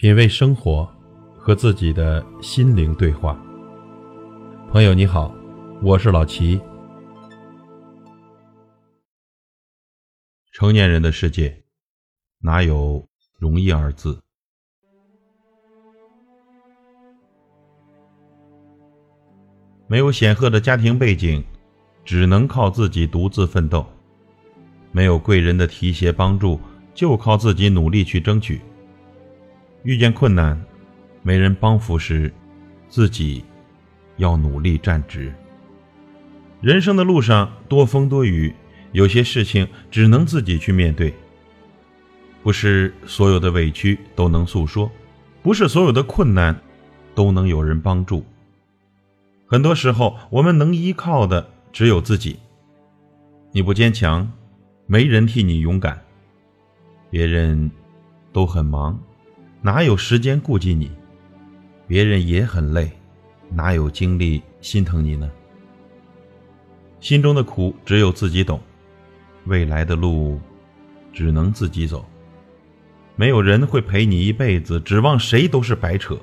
品味生活，和自己的心灵对话。朋友你好，我是老齐。成年人的世界，哪有容易二字？没有显赫的家庭背景，只能靠自己独自奋斗；没有贵人的提携帮助，就靠自己努力去争取。遇见困难，没人帮扶时，自己要努力站直。人生的路上多风多雨，有些事情只能自己去面对。不是所有的委屈都能诉说，不是所有的困难都能有人帮助。很多时候，我们能依靠的只有自己。你不坚强，没人替你勇敢。别人都很忙。哪有时间顾及你？别人也很累，哪有精力心疼你呢？心中的苦只有自己懂，未来的路只能自己走。没有人会陪你一辈子，指望谁都是白扯。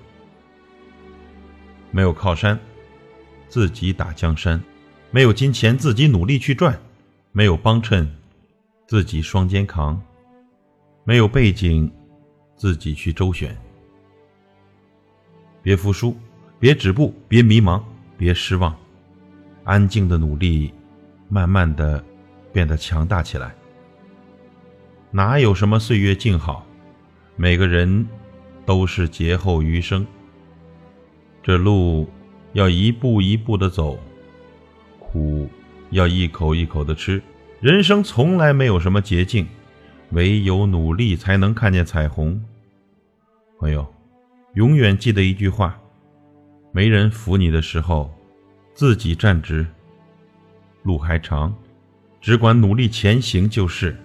没有靠山，自己打江山；没有金钱，自己努力去赚；没有帮衬，自己双肩扛；没有背景。自己去周旋，别服输，别止步，别迷茫，别失望，安静的努力，慢慢的变得强大起来。哪有什么岁月静好，每个人都是劫后余生。这路要一步一步的走，苦要一口一口的吃。人生从来没有什么捷径。唯有努力，才能看见彩虹。朋友，永远记得一句话：没人扶你的时候，自己站直。路还长，只管努力前行就是。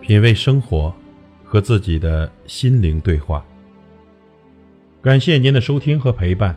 品味生活，和自己的心灵对话。感谢您的收听和陪伴。